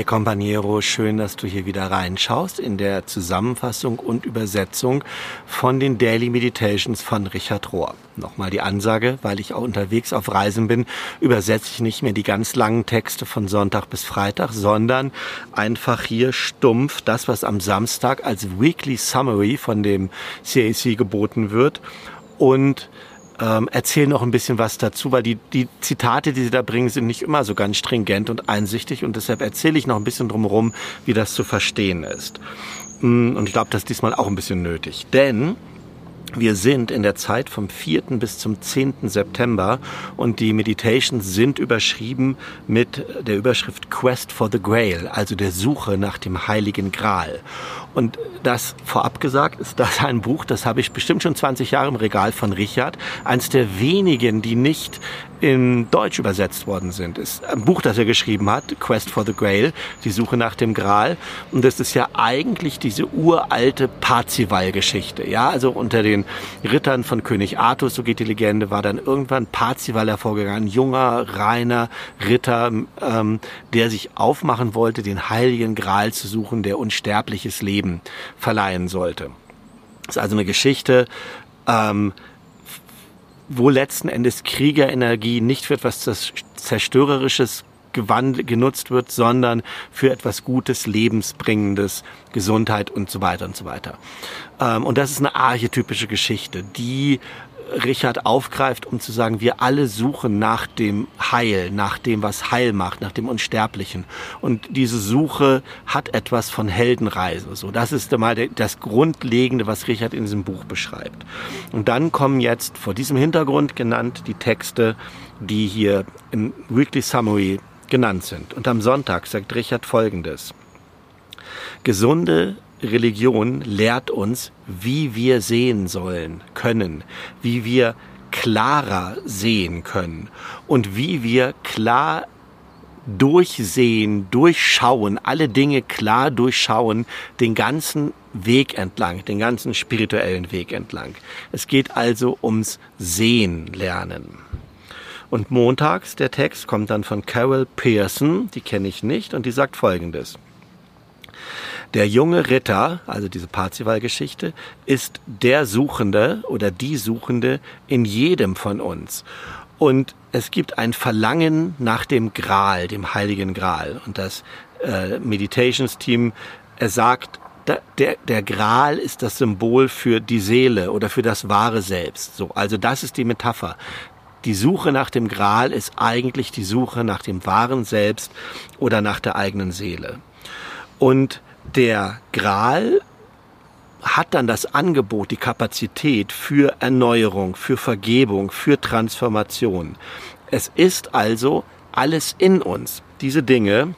Hi Companiero, schön, dass du hier wieder reinschaust in der Zusammenfassung und Übersetzung von den Daily Meditations von Richard Rohr. Nochmal die Ansage, weil ich auch unterwegs auf Reisen bin, übersetze ich nicht mehr die ganz langen Texte von Sonntag bis Freitag, sondern einfach hier stumpf das, was am Samstag als Weekly Summary von dem CAC geboten wird und ähm, erzähl noch ein bisschen was dazu, weil die, die Zitate, die sie da bringen, sind nicht immer so ganz stringent und einsichtig und deshalb erzähle ich noch ein bisschen drumherum, wie das zu verstehen ist. Mm, und ich glaube, das ist diesmal auch ein bisschen nötig. Denn wir sind in der Zeit vom 4. bis zum 10. September und die Meditations sind überschrieben mit der Überschrift Quest for the Grail, also der Suche nach dem Heiligen Gral. Und das vorab gesagt ist das ein Buch, das habe ich bestimmt schon 20 Jahre im Regal von Richard. Eins der wenigen, die nicht in Deutsch übersetzt worden sind. Ist ein Buch, das er geschrieben hat, Quest for the Grail, die Suche nach dem Gral. Und das ist ja eigentlich diese uralte Parzival-Geschichte. Ja, also unter den Rittern von König Arthur, so geht die Legende, war dann irgendwann Parzival hervorgegangen, ein junger, reiner Ritter, ähm, der sich aufmachen wollte, den heiligen Gral zu suchen, der unsterbliches Leben verleihen sollte. Das ist also eine Geschichte, ähm, wo letzten Endes Kriegerenergie nicht für etwas Zerstörerisches genutzt wird, sondern für etwas Gutes, Lebensbringendes, Gesundheit und so weiter und so weiter. Ähm, und das ist eine archetypische Geschichte, die Richard aufgreift, um zu sagen, wir alle suchen nach dem Heil, nach dem, was Heil macht, nach dem Unsterblichen. Und diese Suche hat etwas von Heldenreise. So, das ist mal das Grundlegende, was Richard in diesem Buch beschreibt. Und dann kommen jetzt vor diesem Hintergrund genannt die Texte, die hier im Weekly Summary genannt sind. Und am Sonntag sagt Richard Folgendes. Gesunde Religion lehrt uns, wie wir sehen sollen, können, wie wir klarer sehen können und wie wir klar durchsehen, durchschauen, alle Dinge klar durchschauen, den ganzen Weg entlang, den ganzen spirituellen Weg entlang. Es geht also ums Sehen lernen. Und montags, der Text kommt dann von Carol Pearson, die kenne ich nicht, und die sagt folgendes. Der junge Ritter, also diese Parzival-Geschichte, ist der Suchende oder die Suchende in jedem von uns. Und es gibt ein Verlangen nach dem Gral, dem heiligen Gral. Und das äh, Meditations-Team, er sagt, der, der Gral ist das Symbol für die Seele oder für das wahre Selbst. So, also das ist die Metapher. Die Suche nach dem Gral ist eigentlich die Suche nach dem wahren Selbst oder nach der eigenen Seele. Und der Gral hat dann das Angebot, die Kapazität für Erneuerung, für Vergebung, für Transformation. Es ist also alles in uns. Diese Dinge,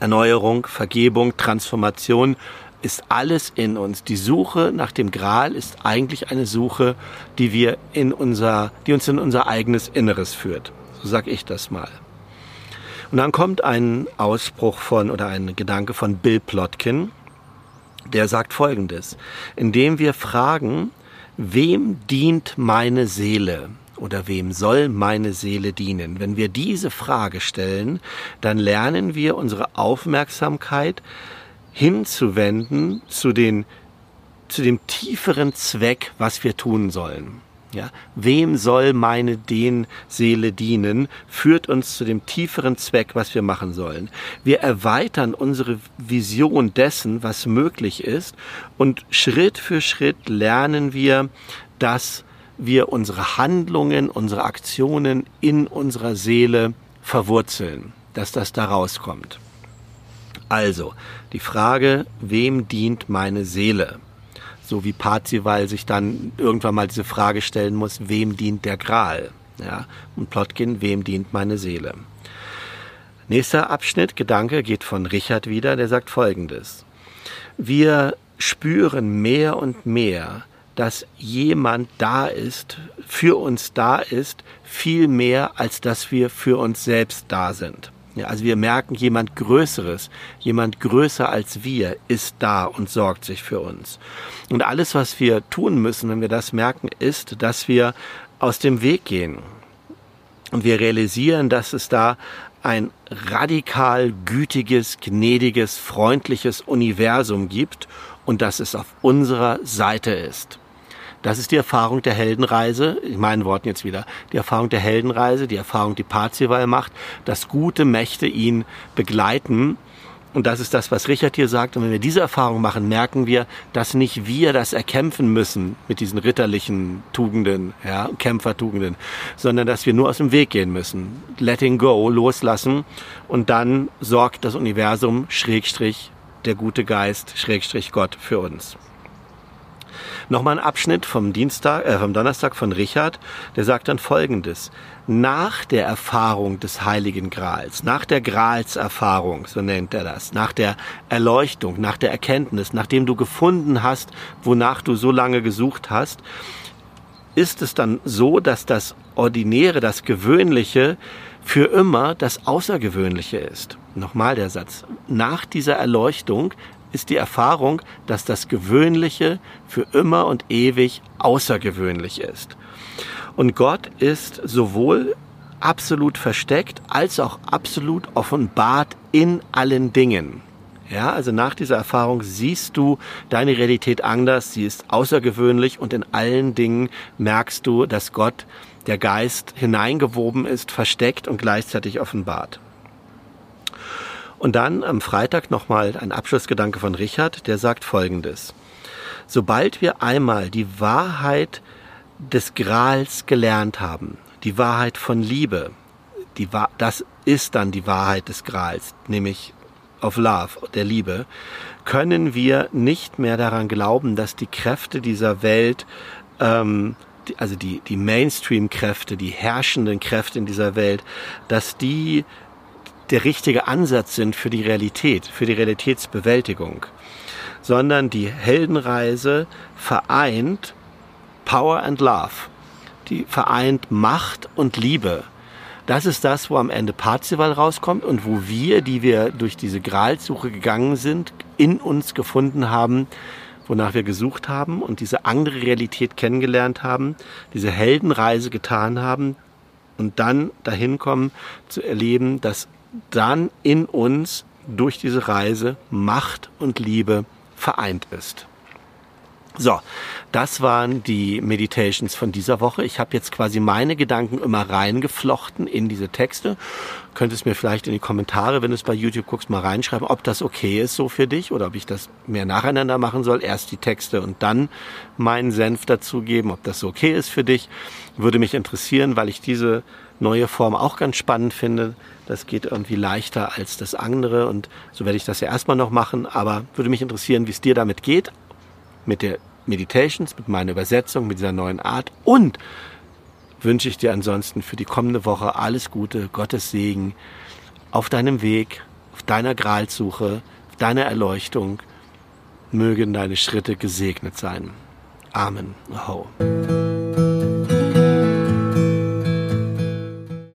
Erneuerung, Vergebung, Transformation, ist alles in uns. Die Suche nach dem Gral ist eigentlich eine Suche, die wir in unser, die uns in unser eigenes Inneres führt. So sag ich das mal. Und dann kommt ein Ausspruch von oder ein Gedanke von Bill Plotkin, der sagt folgendes. Indem wir fragen, wem dient meine Seele? Oder wem soll meine Seele dienen? Wenn wir diese Frage stellen, dann lernen wir unsere Aufmerksamkeit hinzuwenden zu den zu dem tieferen Zweck, was wir tun sollen. Ja, wem soll meine den Seele dienen, führt uns zu dem tieferen Zweck, was wir machen sollen. Wir erweitern unsere Vision dessen, was möglich ist und Schritt für Schritt lernen wir, dass wir unsere Handlungen, unsere Aktionen in unserer Seele verwurzeln, dass das da rauskommt. Also, die Frage, wem dient meine Seele? So wie Parzival sich dann irgendwann mal diese Frage stellen muss, wem dient der Gral? Ja, und Plotkin, wem dient meine Seele? Nächster Abschnitt, Gedanke, geht von Richard wieder, der sagt folgendes. Wir spüren mehr und mehr, dass jemand da ist, für uns da ist, viel mehr, als dass wir für uns selbst da sind. Ja, also wir merken, jemand Größeres, jemand größer als wir ist da und sorgt sich für uns. Und alles, was wir tun müssen, wenn wir das merken, ist, dass wir aus dem Weg gehen. Und wir realisieren, dass es da ein radikal gütiges, gnädiges, freundliches Universum gibt und dass es auf unserer Seite ist. Das ist die Erfahrung der Heldenreise, in meinen Worten jetzt wieder, die Erfahrung der Heldenreise, die Erfahrung, die Parzival macht, dass gute Mächte ihn begleiten. Und das ist das, was Richard hier sagt. Und wenn wir diese Erfahrung machen, merken wir, dass nicht wir das erkämpfen müssen mit diesen ritterlichen Tugenden, ja, Kämpfertugenden, sondern dass wir nur aus dem Weg gehen müssen. Letting go, loslassen. Und dann sorgt das Universum, Schrägstrich, der gute Geist, Schrägstrich Gott für uns. Nochmal ein Abschnitt vom Dienstag, äh, vom Donnerstag von Richard, der sagt dann Folgendes. Nach der Erfahrung des Heiligen Grals, nach der Gralserfahrung, so nennt er das, nach der Erleuchtung, nach der Erkenntnis, nachdem du gefunden hast, wonach du so lange gesucht hast, ist es dann so, dass das Ordinäre, das Gewöhnliche für immer das Außergewöhnliche ist. Nochmal der Satz. Nach dieser Erleuchtung ist die Erfahrung, dass das Gewöhnliche für immer und ewig außergewöhnlich ist. Und Gott ist sowohl absolut versteckt als auch absolut offenbart in allen Dingen. Ja, also nach dieser Erfahrung siehst du deine Realität anders, sie ist außergewöhnlich und in allen Dingen merkst du, dass Gott, der Geist, hineingewoben ist, versteckt und gleichzeitig offenbart. Und dann am Freitag nochmal ein Abschlussgedanke von Richard, der sagt Folgendes. Sobald wir einmal die Wahrheit des Grals gelernt haben, die Wahrheit von Liebe, die, das ist dann die Wahrheit des Grals, nämlich of Love, der Liebe, können wir nicht mehr daran glauben, dass die Kräfte dieser Welt, ähm, die, also die, die Mainstream-Kräfte, die herrschenden Kräfte in dieser Welt, dass die der richtige Ansatz sind für die Realität, für die Realitätsbewältigung, sondern die Heldenreise vereint Power and Love, die vereint Macht und Liebe. Das ist das, wo am Ende Parzival rauskommt und wo wir, die wir durch diese Gralsuche gegangen sind, in uns gefunden haben, wonach wir gesucht haben und diese andere Realität kennengelernt haben, diese Heldenreise getan haben und dann dahin kommen zu erleben, dass dann in uns durch diese Reise Macht und Liebe vereint ist. So, das waren die Meditations von dieser Woche. Ich habe jetzt quasi meine Gedanken immer reingeflochten in diese Texte. Könntest mir vielleicht in die Kommentare, wenn du es bei YouTube guckst, mal reinschreiben, ob das okay ist so für dich oder ob ich das mehr nacheinander machen soll. Erst die Texte und dann meinen Senf dazugeben, ob das okay ist für dich. Würde mich interessieren, weil ich diese neue Form auch ganz spannend finde. Das geht irgendwie leichter als das andere und so werde ich das ja erstmal noch machen. Aber würde mich interessieren, wie es dir damit geht, mit der Meditations, mit meiner Übersetzung, mit dieser neuen Art und wünsche ich dir ansonsten für die kommende Woche alles Gute, Gottes Segen auf deinem Weg, auf deiner Gralsuche, auf deiner Erleuchtung. Mögen deine Schritte gesegnet sein. Amen. Ho.